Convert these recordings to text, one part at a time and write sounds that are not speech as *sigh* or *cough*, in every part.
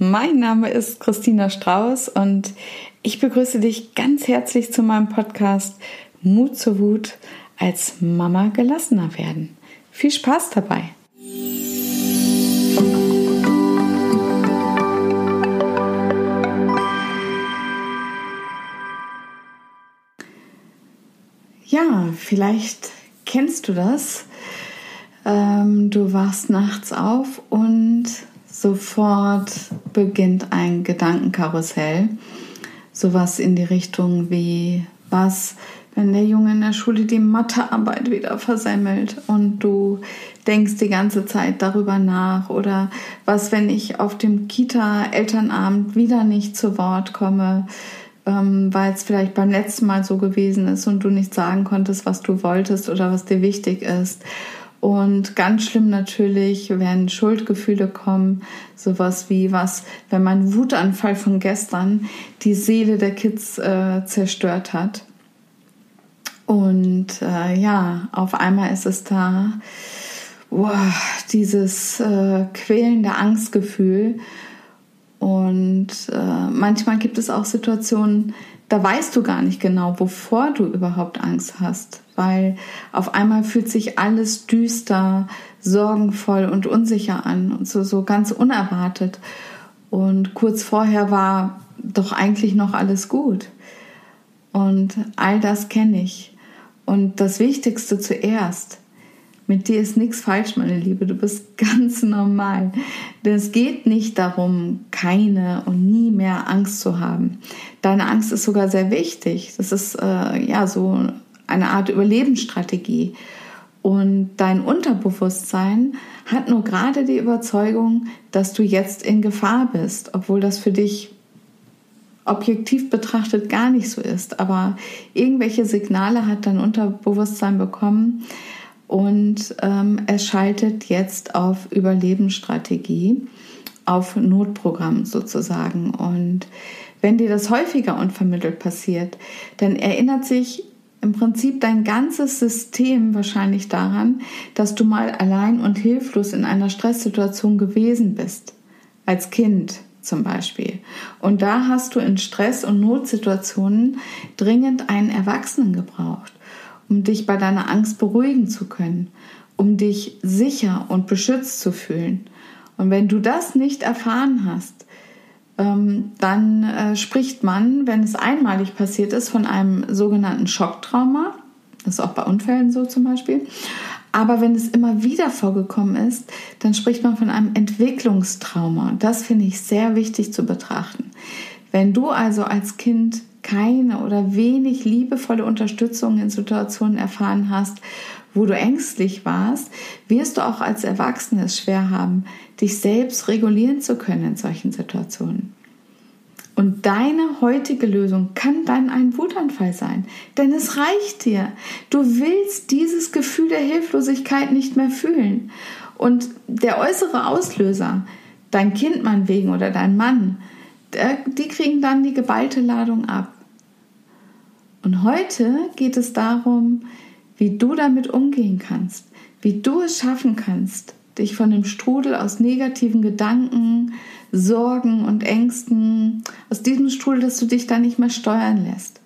mein Name ist Christina Strauß und ich begrüße dich ganz herzlich zu meinem Podcast Mut zur Wut als Mama gelassener werden. Viel Spaß dabei! Ja, vielleicht kennst du das. Ähm, du wachst nachts auf und Sofort beginnt ein Gedankenkarussell. Sowas in die Richtung wie, was, wenn der Junge in der Schule die Mathearbeit wieder versemmelt und du denkst die ganze Zeit darüber nach oder was, wenn ich auf dem Kita-Elternabend wieder nicht zu Wort komme, ähm, weil es vielleicht beim letzten Mal so gewesen ist und du nicht sagen konntest, was du wolltest oder was dir wichtig ist und ganz schlimm natürlich, wenn Schuldgefühle kommen, sowas wie was, wenn mein Wutanfall von gestern die Seele der Kids äh, zerstört hat. Und äh, ja, auf einmal ist es da, boah, dieses äh, quälende Angstgefühl. Und äh, manchmal gibt es auch Situationen, da weißt du gar nicht genau, wovor du überhaupt Angst hast, weil auf einmal fühlt sich alles düster, sorgenvoll und unsicher an und so, so ganz unerwartet. Und kurz vorher war doch eigentlich noch alles gut. Und all das kenne ich. Und das Wichtigste zuerst, mit dir ist nichts falsch, meine Liebe. Du bist *laughs* ganz normal. Denn es geht nicht darum, keine und nie mehr Angst zu haben. Deine Angst ist sogar sehr wichtig. Das ist äh, ja so eine Art Überlebensstrategie. Und dein Unterbewusstsein hat nur gerade die Überzeugung, dass du jetzt in Gefahr bist, obwohl das für dich objektiv betrachtet gar nicht so ist. Aber irgendwelche Signale hat dein Unterbewusstsein bekommen, und ähm, es schaltet jetzt auf Überlebensstrategie, auf Notprogramm sozusagen. Und wenn dir das häufiger unvermittelt passiert, dann erinnert sich im Prinzip dein ganzes System wahrscheinlich daran, dass du mal allein und hilflos in einer Stresssituation gewesen bist, als Kind zum Beispiel. Und da hast du in Stress- und Notsituationen dringend einen Erwachsenen gebraucht um dich bei deiner Angst beruhigen zu können, um dich sicher und beschützt zu fühlen. Und wenn du das nicht erfahren hast, ähm, dann äh, spricht man, wenn es einmalig passiert ist, von einem sogenannten Schocktrauma. Das ist auch bei Unfällen so zum Beispiel. Aber wenn es immer wieder vorgekommen ist, dann spricht man von einem Entwicklungstrauma. Das finde ich sehr wichtig zu betrachten. Wenn du also als Kind keine oder wenig liebevolle Unterstützung in Situationen erfahren hast, wo du ängstlich warst, wirst du auch als Erwachsene es schwer haben, dich selbst regulieren zu können in solchen Situationen. Und deine heutige Lösung kann dann ein Wutanfall sein, denn es reicht dir. Du willst dieses Gefühl der Hilflosigkeit nicht mehr fühlen. Und der äußere Auslöser, dein Kind meinetwegen oder dein Mann, die kriegen dann die geballte Ladung ab. Und heute geht es darum, wie du damit umgehen kannst, wie du es schaffen kannst, dich von dem Strudel aus negativen Gedanken, Sorgen und Ängsten, aus diesem Strudel, dass du dich da nicht mehr steuern lässt.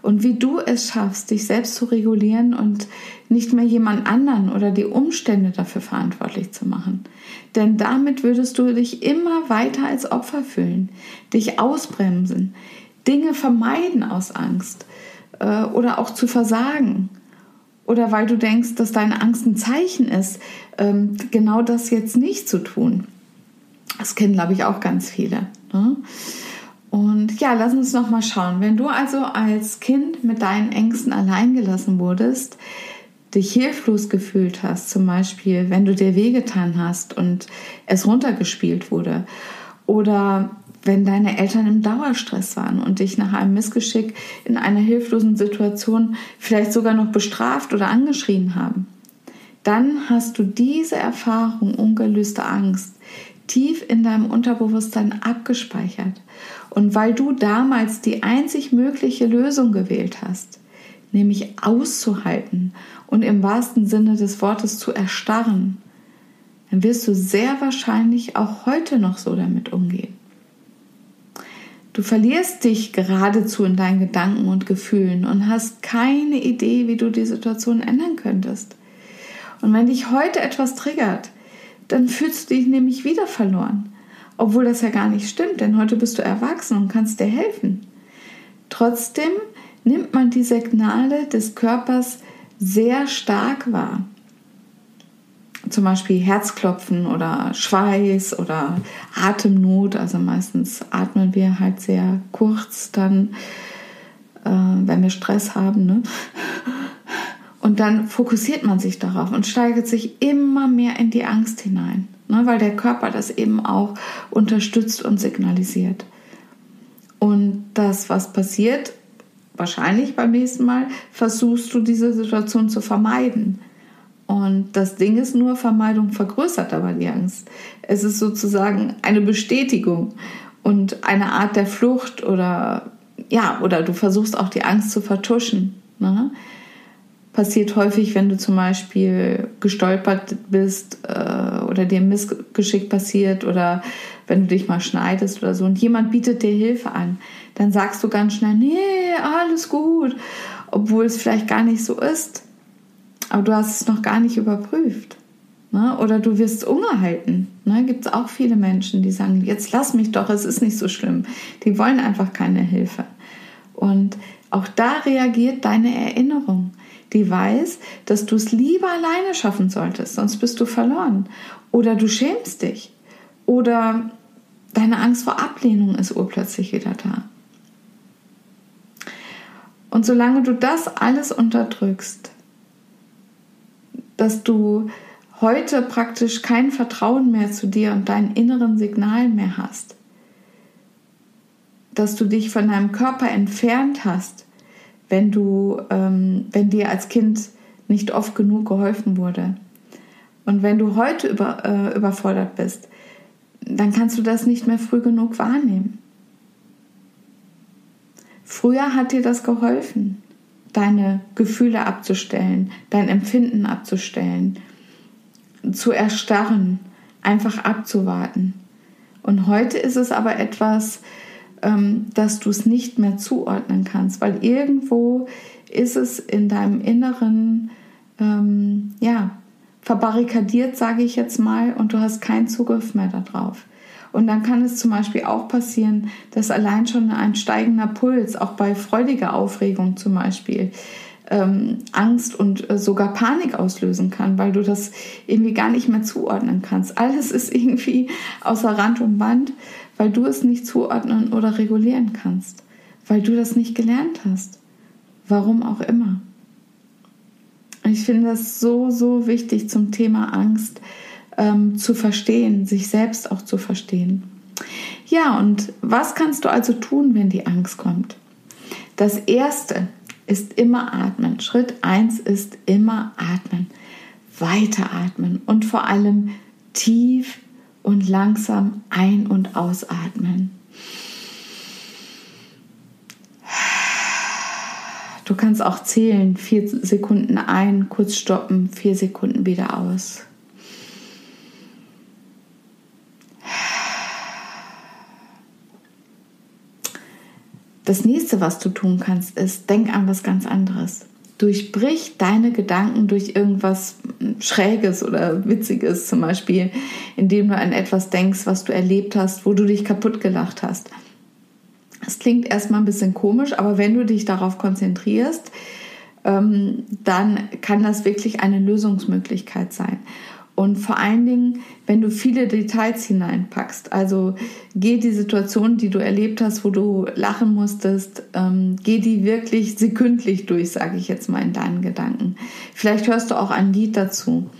Und wie du es schaffst, dich selbst zu regulieren und nicht mehr jemand anderen oder die Umstände dafür verantwortlich zu machen. Denn damit würdest du dich immer weiter als Opfer fühlen, dich ausbremsen, Dinge vermeiden aus Angst äh, oder auch zu versagen. Oder weil du denkst, dass deine Angst ein Zeichen ist, ähm, genau das jetzt nicht zu tun. Das kennen, glaube ich, auch ganz viele. Ne? Und ja, lass uns noch mal schauen. Wenn du also als Kind mit deinen Ängsten alleingelassen wurdest, dich hilflos gefühlt hast, zum Beispiel, wenn du dir wehgetan hast und es runtergespielt wurde, oder wenn deine Eltern im Dauerstress waren und dich nach einem Missgeschick in einer hilflosen Situation vielleicht sogar noch bestraft oder angeschrien haben, dann hast du diese Erfahrung ungelöster Angst tief in deinem Unterbewusstsein abgespeichert. Und weil du damals die einzig mögliche Lösung gewählt hast, nämlich auszuhalten und im wahrsten Sinne des Wortes zu erstarren, dann wirst du sehr wahrscheinlich auch heute noch so damit umgehen. Du verlierst dich geradezu in deinen Gedanken und Gefühlen und hast keine Idee, wie du die Situation ändern könntest. Und wenn dich heute etwas triggert, dann fühlst du dich nämlich wieder verloren. Obwohl das ja gar nicht stimmt, denn heute bist du erwachsen und kannst dir helfen. Trotzdem nimmt man die Signale des Körpers sehr stark wahr zum Beispiel Herzklopfen oder Schweiß oder Atemnot. Also meistens atmen wir halt sehr kurz dann, äh, wenn wir Stress haben. Ne? Und dann fokussiert man sich darauf und steigert sich immer mehr in die Angst hinein, ne? weil der Körper das eben auch unterstützt und signalisiert. Und das, was passiert, wahrscheinlich beim nächsten Mal, versuchst du diese Situation zu vermeiden und das Ding ist nur, Vermeidung vergrößert aber die Angst. Es ist sozusagen eine Bestätigung und eine Art der Flucht oder ja, oder du versuchst auch die Angst zu vertuschen. Ne? Passiert häufig, wenn du zum Beispiel gestolpert bist äh, oder dir ein Missgeschick passiert oder wenn du dich mal schneidest oder so und jemand bietet dir Hilfe an, dann sagst du ganz schnell, nee, alles gut, obwohl es vielleicht gar nicht so ist aber du hast es noch gar nicht überprüft. Ne? Oder du wirst ungehalten. Ne? Gibt es auch viele Menschen, die sagen, jetzt lass mich doch, es ist nicht so schlimm. Die wollen einfach keine Hilfe. Und auch da reagiert deine Erinnerung. Die weiß, dass du es lieber alleine schaffen solltest, sonst bist du verloren. Oder du schämst dich. Oder deine Angst vor Ablehnung ist urplötzlich wieder da. Und solange du das alles unterdrückst, dass du heute praktisch kein Vertrauen mehr zu dir und deinen inneren Signalen mehr hast. Dass du dich von deinem Körper entfernt hast, wenn du, ähm, wenn dir als Kind nicht oft genug geholfen wurde. Und wenn du heute über, äh, überfordert bist, dann kannst du das nicht mehr früh genug wahrnehmen. Früher hat dir das geholfen deine Gefühle abzustellen, dein Empfinden abzustellen, zu erstarren, einfach abzuwarten. Und heute ist es aber etwas, ähm, dass du es nicht mehr zuordnen kannst, weil irgendwo ist es in deinem Inneren, ähm, ja, verbarrikadiert, sage ich jetzt mal, und du hast keinen Zugriff mehr darauf. Und dann kann es zum Beispiel auch passieren, dass allein schon ein steigender Puls, auch bei freudiger Aufregung zum Beispiel, ähm, Angst und äh, sogar Panik auslösen kann, weil du das irgendwie gar nicht mehr zuordnen kannst. Alles ist irgendwie außer Rand und Band, weil du es nicht zuordnen oder regulieren kannst, weil du das nicht gelernt hast. Warum auch immer. Ich finde das so, so wichtig zum Thema Angst, ähm, zu verstehen, sich selbst auch zu verstehen. Ja, und was kannst du also tun, wenn die Angst kommt? Das Erste ist immer atmen. Schritt 1 ist immer atmen. Weiteratmen und vor allem tief und langsam ein- und ausatmen. Du kannst auch zählen, vier Sekunden ein, kurz stoppen, vier Sekunden wieder aus. Das nächste, was du tun kannst, ist, denk an was ganz anderes. Durchbrich deine Gedanken durch irgendwas Schräges oder Witziges, zum Beispiel, indem du an etwas denkst, was du erlebt hast, wo du dich kaputt gelacht hast. Das klingt erstmal ein bisschen komisch, aber wenn du dich darauf konzentrierst, ähm, dann kann das wirklich eine Lösungsmöglichkeit sein. Und vor allen Dingen, wenn du viele Details hineinpackst, also geh die Situation, die du erlebt hast, wo du lachen musstest, ähm, geh die wirklich sekündlich durch, sage ich jetzt mal in deinen Gedanken. Vielleicht hörst du auch ein Lied dazu.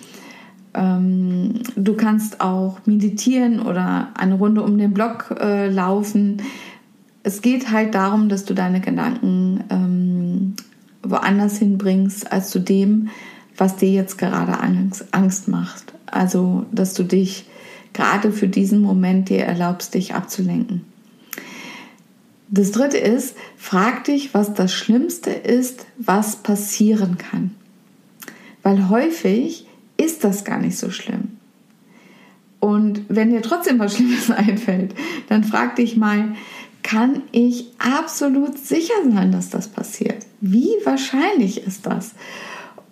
Ähm, du kannst auch meditieren oder eine Runde um den Block äh, laufen. Es geht halt darum, dass du deine Gedanken ähm, woanders hinbringst als zu dem, was dir jetzt gerade Angst macht. Also, dass du dich gerade für diesen Moment dir erlaubst, dich abzulenken. Das dritte ist, frag dich, was das Schlimmste ist, was passieren kann. Weil häufig ist das gar nicht so schlimm. Und wenn dir trotzdem was Schlimmes *laughs* einfällt, dann frag dich mal, kann ich absolut sicher sein, dass das passiert? Wie wahrscheinlich ist das?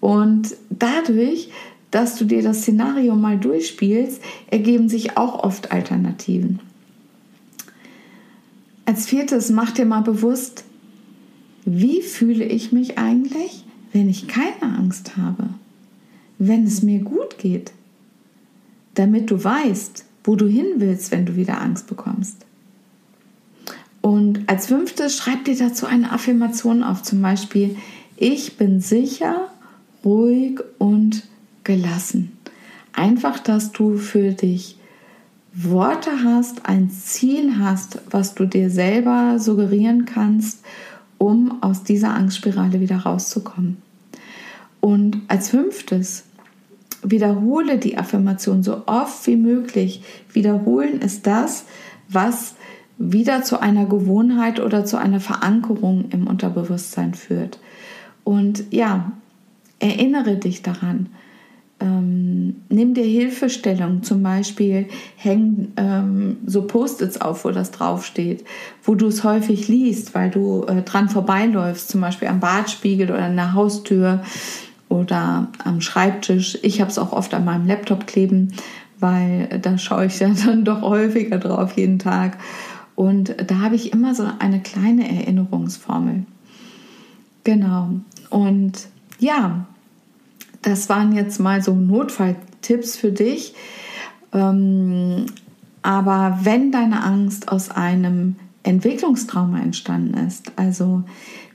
Und dadurch, dass du dir das Szenario mal durchspielst, ergeben sich auch oft Alternativen. Als viertes, mach dir mal bewusst, wie fühle ich mich eigentlich, wenn ich keine Angst habe, wenn es mir gut geht, damit du weißt, wo du hin willst, wenn du wieder Angst bekommst. Und als fünftes schreib dir dazu eine Affirmation auf, zum Beispiel, ich bin sicher, ruhig und gelassen. Einfach, dass du für dich Worte hast, ein Ziel hast, was du dir selber suggerieren kannst, um aus dieser Angstspirale wieder rauszukommen. Und als fünftes, wiederhole die Affirmation so oft wie möglich. Wiederholen ist das, was wieder zu einer Gewohnheit oder zu einer Verankerung im Unterbewusstsein führt. Und ja, erinnere dich daran. Ähm, nimm dir Hilfestellung, zum Beispiel häng ähm, so Post-its auf, wo das draufsteht, wo du es häufig liest, weil du äh, dran vorbeiläufst, zum Beispiel am Badspiegel oder an der Haustür oder am Schreibtisch. Ich habe es auch oft an meinem Laptop kleben, weil da schaue ich ja *laughs* dann doch häufiger drauf jeden Tag. Und da habe ich immer so eine kleine Erinnerungsformel. Genau. Und ja, das waren jetzt mal so Notfalltipps für dich. Ähm, aber wenn deine Angst aus einem Entwicklungstrauma entstanden ist, also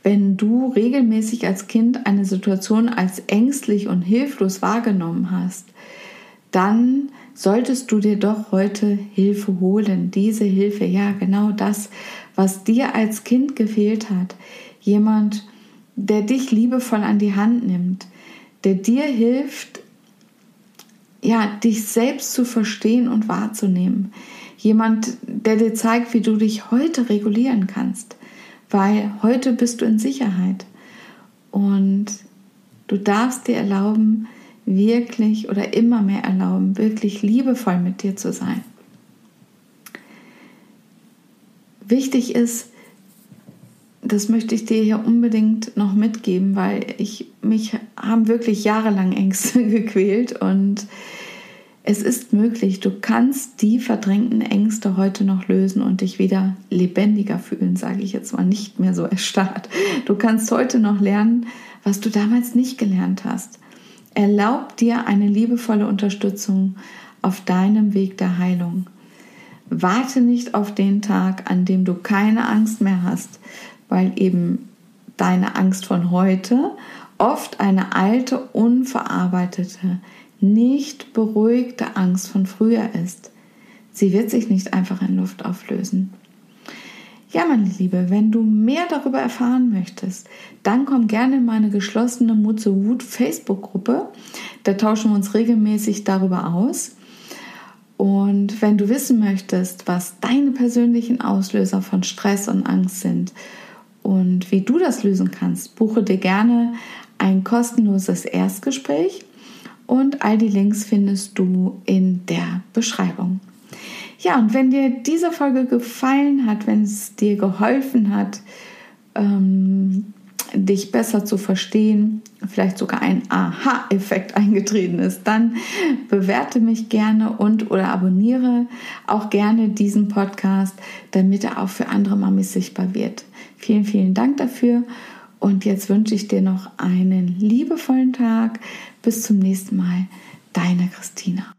wenn du regelmäßig als Kind eine Situation als ängstlich und hilflos wahrgenommen hast, dann solltest du dir doch heute Hilfe holen. Diese Hilfe, ja, genau das, was dir als Kind gefehlt hat. Jemand, der dich liebevoll an die Hand nimmt, der dir hilft, ja, dich selbst zu verstehen und wahrzunehmen. Jemand, der dir zeigt, wie du dich heute regulieren kannst, weil heute bist du in Sicherheit und du darfst dir erlauben, wirklich oder immer mehr erlauben, wirklich liebevoll mit dir zu sein. Wichtig ist, das möchte ich dir hier unbedingt noch mitgeben, weil ich mich haben wirklich jahrelang Ängste *laughs* gequält und es ist möglich, du kannst die verdrängten Ängste heute noch lösen und dich wieder lebendiger fühlen, sage ich jetzt mal, nicht mehr so *laughs* erstarrt. Du kannst heute noch lernen, was du damals nicht gelernt hast. Erlaub dir eine liebevolle Unterstützung auf deinem Weg der Heilung. Warte nicht auf den Tag, an dem du keine Angst mehr hast, weil eben deine Angst von heute oft eine alte, unverarbeitete, nicht beruhigte Angst von früher ist. Sie wird sich nicht einfach in Luft auflösen. Ja, meine Liebe, wenn du mehr darüber erfahren möchtest, dann komm gerne in meine geschlossene Mutze Wut Facebook-Gruppe. Da tauschen wir uns regelmäßig darüber aus. Und wenn du wissen möchtest, was deine persönlichen Auslöser von Stress und Angst sind und wie du das lösen kannst, buche dir gerne ein kostenloses Erstgespräch und all die Links findest du in der Beschreibung. Ja, und wenn dir diese Folge gefallen hat, wenn es dir geholfen hat, ähm, dich besser zu verstehen, vielleicht sogar ein Aha-Effekt *laughs* eingetreten ist, dann bewerte mich gerne und oder abonniere auch gerne diesen Podcast, damit er auch für andere Mamis sichtbar wird. Vielen, vielen Dank dafür und jetzt wünsche ich dir noch einen liebevollen Tag. Bis zum nächsten Mal. Deine Christina.